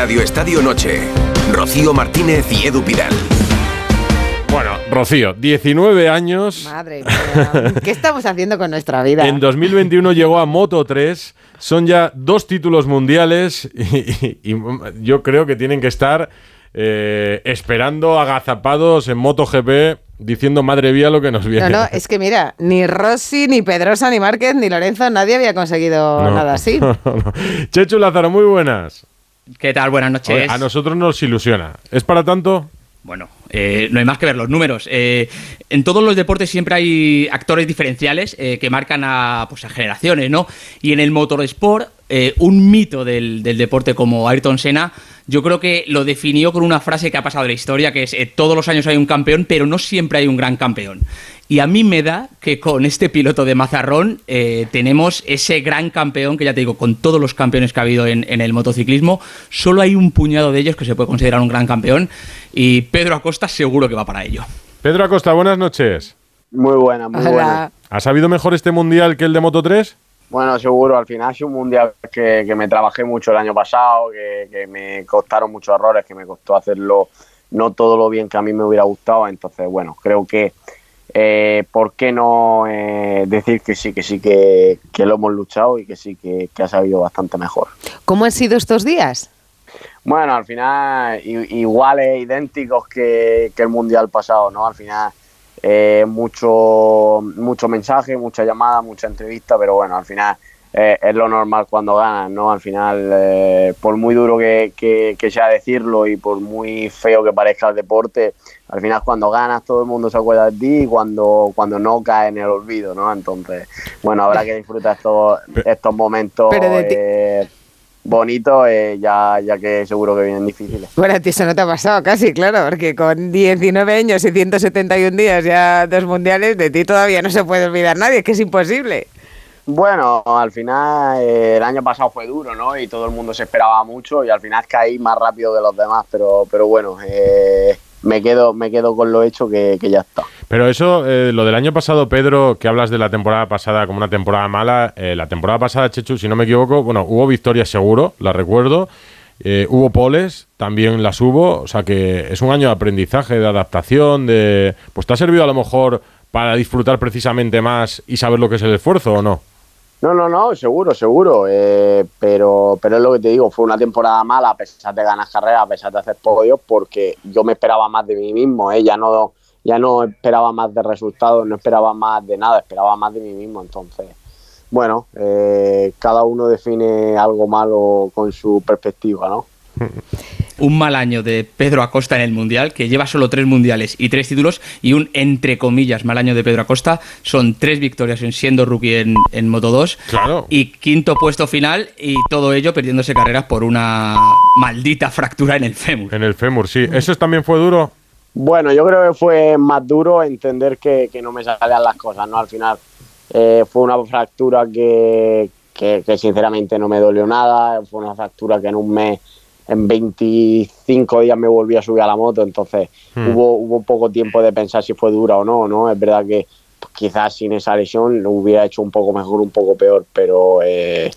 Radio Estadio Noche. Rocío Martínez y Edu Pidal. Bueno, Rocío, 19 años. Madre mía. ¿Qué estamos haciendo con nuestra vida? En 2021 llegó a Moto 3. Son ya dos títulos mundiales y, y yo creo que tienen que estar eh, esperando agazapados en MotoGP diciendo madre mía lo que nos viene. No, no, es que mira, ni Rossi, ni Pedrosa, ni Márquez, ni Lorenzo, nadie había conseguido No, nada así. no, no. Chechu Lázaro, muy buenas. ¿Qué tal? Buenas noches. Oye, a nosotros nos ilusiona. ¿Es para tanto? Bueno, eh, no hay más que ver los números. Eh, en todos los deportes siempre hay actores diferenciales eh, que marcan a, pues, a generaciones, ¿no? Y en el motorsport, un mito del, del deporte como Ayrton Senna, yo creo que lo definió con una frase que ha pasado de la historia, que es todos los años hay un campeón, pero no siempre hay un gran campeón. Y a mí me da que con este piloto de Mazarrón eh, tenemos ese gran campeón, que ya te digo, con todos los campeones que ha habido en, en el motociclismo, solo hay un puñado de ellos que se puede considerar un gran campeón y Pedro Acosta seguro que va para ello. Pedro Acosta, buenas noches. Muy buena, muy Hola. buena. ¿Ha sabido mejor este mundial que el de Moto 3? Bueno, seguro, al final ha sido un mundial que, que me trabajé mucho el año pasado, que, que me costaron muchos errores, que me costó hacerlo no todo lo bien que a mí me hubiera gustado. Entonces, bueno, creo que, eh, ¿por qué no eh, decir que sí, que sí, que, que lo hemos luchado y que sí, que, que ha sabido bastante mejor? ¿Cómo han sido estos días? Bueno, al final iguales, idénticos que, que el mundial pasado, ¿no? Al final eh, mucho, mucho mensaje, mucha llamada, mucha entrevista, pero bueno, al final eh, es lo normal cuando ganas, ¿no? Al final, eh, por muy duro que, que- que sea decirlo y por muy feo que parezca el deporte, al final cuando ganas todo el mundo se acuerda de ti y cuando, cuando no cae en el olvido, ¿no? Entonces, bueno, habrá que disfrutar estos, estos momentos eh, bonitos, eh, ya, ya que seguro que vienen difíciles. Bueno, a ti eso no te ha pasado casi, claro, porque con 19 años y 171 días ya dos mundiales, de ti todavía no se puede olvidar nadie, es que es imposible. Bueno, al final eh, el año pasado fue duro, ¿no? Y todo el mundo se esperaba mucho y al final caí más rápido que los demás, pero, pero bueno, eh, me quedo, me quedo con lo hecho que, que ya está. Pero eso, eh, lo del año pasado, Pedro, que hablas de la temporada pasada como una temporada mala, eh, la temporada pasada, Chechu, si no me equivoco, bueno, hubo victorias seguro, la recuerdo, eh, hubo poles, también las hubo, o sea que es un año de aprendizaje, de adaptación, de... Pues te ha servido a lo mejor para disfrutar precisamente más y saber lo que es el esfuerzo o no. No, no, no, seguro, seguro. eh, pero, pero es lo que te digo, fue una temporada mala a pesar de ganar carreras, a pesar de hacer podios, porque yo me esperaba más de mí mismo, ¿eh? ya no, ya no esperaba más de resultados, no esperaba más de nada, esperaba más de mí mismo. Entonces, bueno, eh, cada uno define algo malo con su perspectiva, ¿no? Un mal año de Pedro Acosta en el Mundial, que lleva solo tres mundiales y tres títulos, y un, entre comillas, mal año de Pedro Acosta. Son tres victorias en siendo rookie en, en Moto 2 Claro. y quinto puesto final, y todo ello perdiéndose carreras por una maldita fractura en el fémur. En el fémur, sí. ¿Eso también fue duro? Bueno, yo creo que fue más duro entender que, que no me salían las cosas, ¿no? Al final eh, fue una fractura que, que, que sinceramente no me dolió nada, fue una fractura que en un mes, en 25 días me volví a subir a la moto, entonces Hmm. hubo, hubo poco tiempo de pensar si fue dura o no, ¿no? Es verdad que pues, quizás sin esa lesión lo hubiera hecho un poco mejor, un poco peor, pero eh,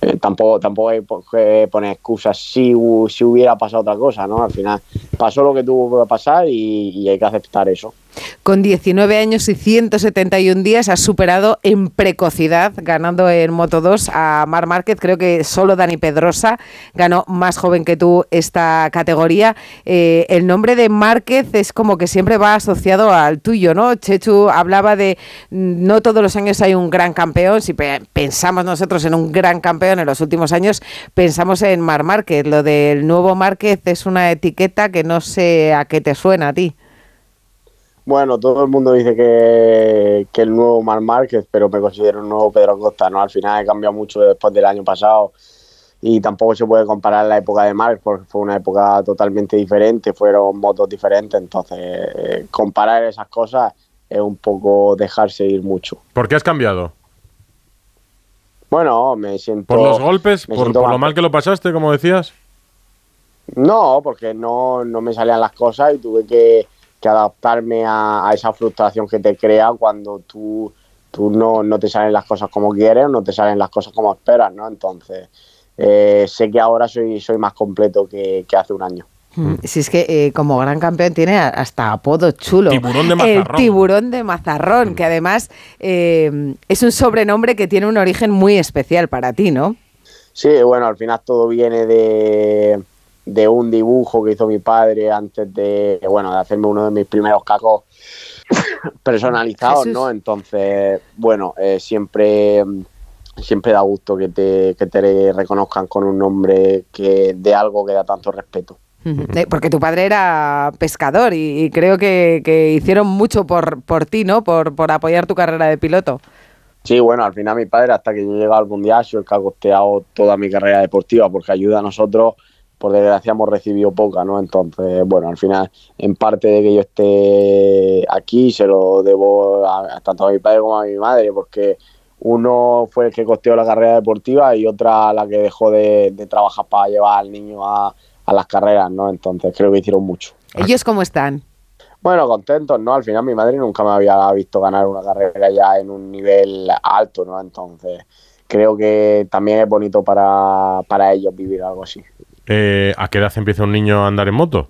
eh, tampoco, tampoco hay qué poner excusas si, si hubiera pasado otra cosa, ¿no? Al final pasó lo que tuvo que pasar y, y hay que aceptar eso. Con 19 años y 171 días has superado en precocidad, ganando en Moto 2 a Mar Márquez. Creo que solo Dani Pedrosa ganó más joven que tú esta categoría. Eh, el nombre de Márquez es como que siempre va asociado al tuyo, ¿no? Chechu hablaba de no todos los años hay un gran campeón. Si pe- pensamos nosotros en un gran campeón en los últimos años, pensamos en Mar Márquez. Lo del nuevo Márquez es una etiqueta que no sé a qué te suena a ti. Bueno, todo el mundo dice que, que el nuevo Mar Márquez, pero me considero un nuevo Pedro Costa, ¿no? Al final he cambiado mucho después del año pasado y tampoco se puede comparar la época de Marc porque fue una época totalmente diferente, fueron motos diferentes, entonces eh, comparar esas cosas es un poco dejarse ir mucho. ¿Por qué has cambiado? Bueno, me siento... ¿Por los golpes? ¿Por, por lo mal que lo pasaste, como decías? No, porque no, no me salían las cosas y tuve que, que adaptarme a, a esa frustración que te crea cuando tú, tú no, no te salen las cosas como quieres o no te salen las cosas como esperas, ¿no? Entonces, eh, sé que ahora soy, soy más completo que, hace un año. Mm, si es que eh, como gran campeón tiene hasta apodo chulo. Tiburón de Mazarrón. El tiburón de Mazarrón, que además eh, es un sobrenombre que tiene un origen muy especial para ti, ¿no? Sí, bueno, al final todo viene de, de un dibujo que hizo mi padre antes de, bueno, de hacerme uno de mis primeros cacos personalizados, ¿no? Entonces, bueno, eh, siempre, siempre da gusto que te, que te reconozcan con un nombre que de algo que da tanto respeto. Eh, porque tu padre era pescador y, creo que, hicieron mucho por, por ti, ¿no? Por, por apoyar tu carrera de piloto. Sí, bueno, al final mi padre, hasta que yo llegué al Mundial, sido el que ha costeado toda mi carrera deportiva, porque ayuda a nosotros por desgracia hemos recibido poca, ¿no? Entonces, bueno, al final, en parte de que yo esté aquí, se lo debo a, tanto a mi padre como a mi madre, porque uno fue el que costeó la carrera deportiva y otra la que dejó de, trabajar para llevar al niño a, las carreras, ¿no? Entonces, creo que hicieron mucho. ¿Ellos cómo están? Bueno, contentos, ¿no? Al final mi madre nunca me había visto ganar una carrera ya en un nivel alto, ¿no? Entonces, creo que también es bonito para, para ellos vivir algo así. Eh, ¿A qué edad empieza un niño a andar en moto?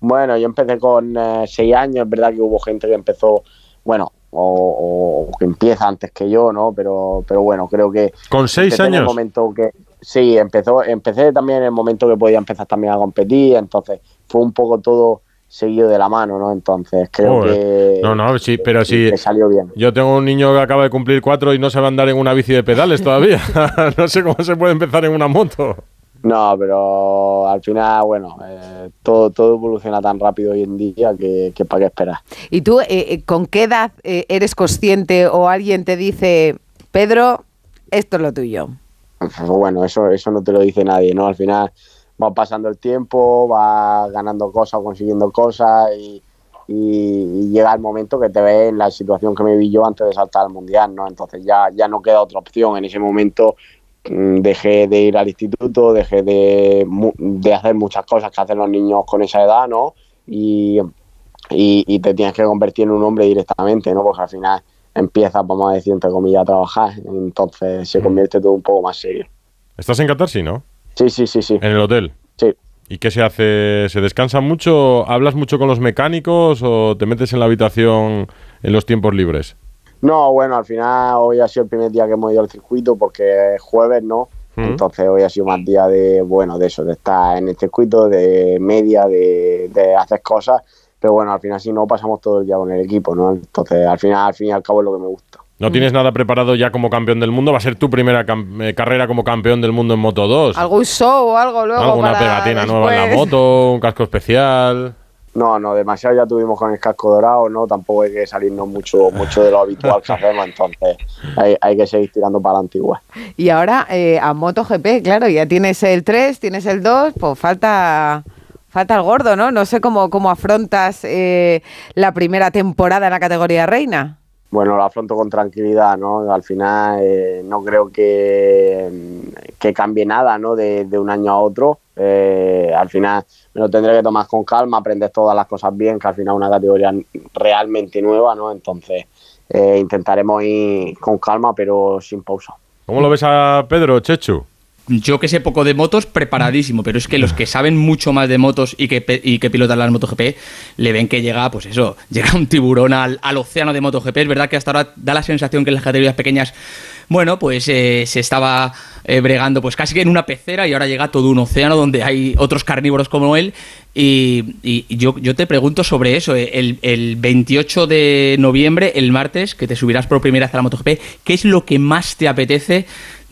Bueno, yo empecé con eh, seis años, es verdad que hubo gente que empezó, bueno, o, que empieza antes que yo, ¿no? Pero, pero bueno, creo que... ¿Con seis años? En el momento que, sí, empezó, empecé también en el momento que podía empezar también a competir, entonces fue un poco todo seguido de la mano, ¿no? Entonces creo que... No, no, sí, pero sí. salió bien. Yo tengo un niño que acaba de cumplir cuatro y no sabe andar en una bici de pedales todavía. no sé cómo se puede empezar en una moto. No, pero al final, bueno, eh, todo, todo evoluciona tan rápido hoy en día que, para qué esperar. ¿Y tú eh, eh, con qué edad eres consciente o alguien te dice, Pedro, esto es lo tuyo? Pues bueno, eso, eso no te lo dice nadie, ¿no? Al final va pasando el tiempo, va ganando cosas, consiguiendo cosas y, y, llega el momento que te ves en la situación que me vi yo antes de saltar al mundial, ¿no? Entonces ya, ya no queda otra opción. En ese momento dejé de ir al instituto, dejé de, de, hacer muchas cosas que hacen los niños con esa edad, ¿no? Y, y, te tienes que convertir en un hombre directamente, ¿no? Porque al final empiezas, vamos a decir, entre comillas, a trabajar, entonces se mm. convierte todo un poco más serio. ¿Estás en Qatar, sí, no? Sí, sí, sí, sí. ¿En el hotel? Sí. ¿Y qué se hace? ¿Se descansa mucho? ¿Hablas mucho con los mecánicos o te metes en la habitación en los tiempos libres? No, bueno, al final hoy ha sido el primer día que hemos ido al circuito porque es jueves, ¿no? Entonces hoy ha sido más día de, bueno, de eso, de estar en el circuito, de media, de, hacer cosas. Pero bueno, al final si no pasamos todo el día con el equipo, ¿no? Entonces al final, al fin y al cabo es lo que me gusta. ¿No tienes nada preparado ya como campeón del mundo? ¿Va a ser tu primera eh, carrera como campeón del mundo en Moto 2? ¿Algún show o algo luego? ¿Alguna pegatina nueva en la moto? ¿Un casco especial? No, no, demasiado ya tuvimos con el casco dorado, ¿no? Tampoco hay que salirnos mucho, mucho de lo habitual que hacemos, entonces hay, que seguir tirando para la antigua. Y ahora eh, a MotoGP, claro, ya tienes el 3, tienes el 2, pues falta falta el gordo, ¿no? No sé cómo, cómo afrontas eh, la primera temporada en la categoría reina. Bueno, lo afronto con tranquilidad, ¿no? Al final eh, no creo que, que cambie nada, ¿no? De, un año a otro. Eh, al final me lo tendré que tomar con calma, aprender todas las cosas bien, que al final es una categoría realmente nueva, ¿no? Entonces eh, intentaremos ir con calma, pero sin pausa. ¿Cómo lo ves a Pedro, Chechu? Yo que sé poco de motos, preparadísimo, pero es que los que saben mucho más de motos y que, y que pilotan las MotoGP, le ven que llega, pues eso, llega un tiburón al, océano de MotoGP. Es verdad que hasta ahora da la sensación que en las categorías pequeñas, bueno, pues eh, se estaba eh, bregando pues casi que en una pecera y ahora llega todo un océano donde hay otros carnívoros como él. Y, yo, yo, te pregunto sobre eso, eh, el 28 de noviembre, el martes, que te subirás por primera vez a la MotoGP, ¿qué es lo que más te apetece?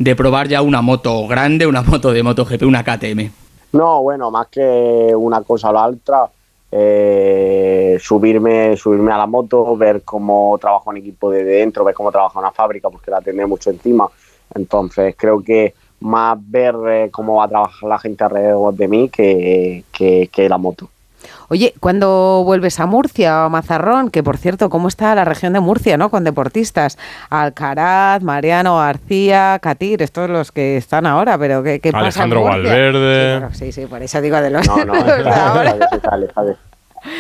De probar ya una moto grande, una moto de MotoGP, una KTM? No, bueno, más que una cosa a la otra, eh, subirme, subirme a la moto, ver cómo trabaja un equipo de dentro, ver cómo trabaja una fábrica, porque la tiene mucho encima. Entonces creo que más ver eh, cómo va a trabajar la gente alrededor de mí que, que la moto. Oye, ¿cuándo vuelves a Murcia o a Mazarrón? Que por cierto, ¿cómo está la región de Murcia, no? Con deportistas. Alcaraz, Mariano García, Catir, estos los que están ahora, pero ¿qué, qué Alejandro pasa Valverde. Sí, sí, por eso digo de los, no, no,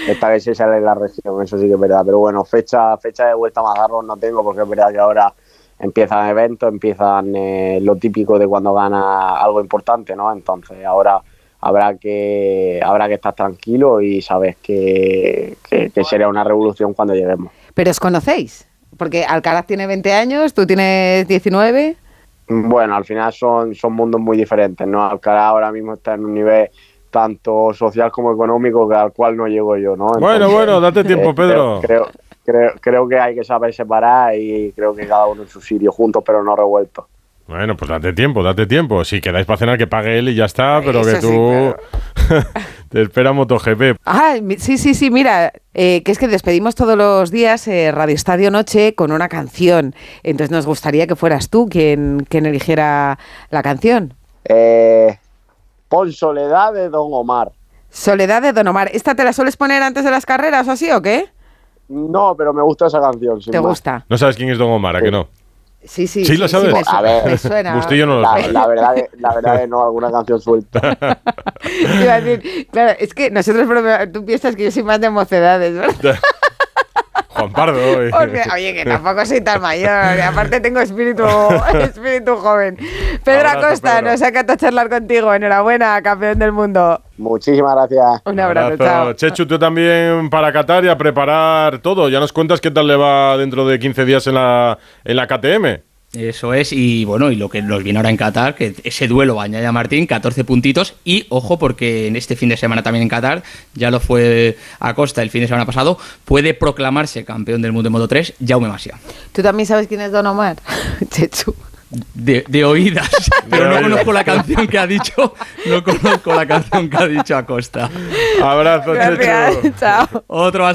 Esta vez se sale la región, eso sí que es verdad. Pero bueno, fecha, fecha de vuelta a Mazarrón no tengo porque es verdad que ahora empiezan eventos, empiezan eh, lo típico de cuando gana algo importante, ¿no? Entonces ahora habrá que habrá que estar tranquilo y sabes que, que, que será una revolución cuando lleguemos. ¿Pero os conocéis? Porque Alcaraz tiene 20 años, tú tienes 19. Bueno, al final son, son mundos muy diferentes, ¿no? Alcaraz ahora mismo está en un nivel tanto social como económico que al cual no llego yo, ¿no? bueno, bueno, date tiempo, eh, Pedro. Creo, creo, creo que hay que saber separar y creo que cada uno en su sitio, juntos pero no revueltos. Bueno, pues date tiempo, date tiempo. Si quedáis para cenar, que pague él y ya está, pero Eso que sí, tú te espera MotoGP. Ah, sí, sí, sí, mira, eh, que es que despedimos todos los días eh, Radio Estadio Noche con una canción. Entonces nos gustaría que fueras tú quien, quien eligiera la canción. Eh, pon Soledad de Don Omar. Soledad de Don Omar. ¿Esta te la sueles poner antes de las carreras o así o qué? No, pero me gusta esa canción. ¿Te más. gusta? No sabes quién es Don Omar, ¿a que no? Sí, sí. ¿Sí lo sabes? me, su- A ver. me suena. Bustillo no lo La, sabe. la verdad que, la verdad que no, alguna canción suelta. Iba a decir, claro, es que nosotros, tú piensas que yo soy más de mocedades, ¿verdad? Juan Pardo. Porque, oye, que tampoco soy tan mayor. y aparte tengo espíritu, espíritu joven. Pedro Abrazo, Acosta, Pedro. nos ha encantado charlar contigo. Enhorabuena, campeón del mundo. Muchísimas gracias. Un abrazo, Abrazo. chao. Chechu, tú también para Qatar y a preparar todo. Ya nos cuentas qué tal le va dentro de 15 días en la, en la KTM. Eso es, y bueno, y lo que nos viene ahora en Qatar, que ese duelo Bañaya Martín, 14 puntitos, y ojo, porque en este fin de semana también en Qatar, ya lo fue Acosta el fin de semana pasado, puede proclamarse campeón del mundo de Moto 3, Jaume Masia. ¿Tú también sabes quién es Don Omar? Chechu. De, de oídas, pero no conozco la canción que ha dicho, no conozco la canción que ha dicho Acosta. Abrazo, Chechu. Gracias, chao. Otro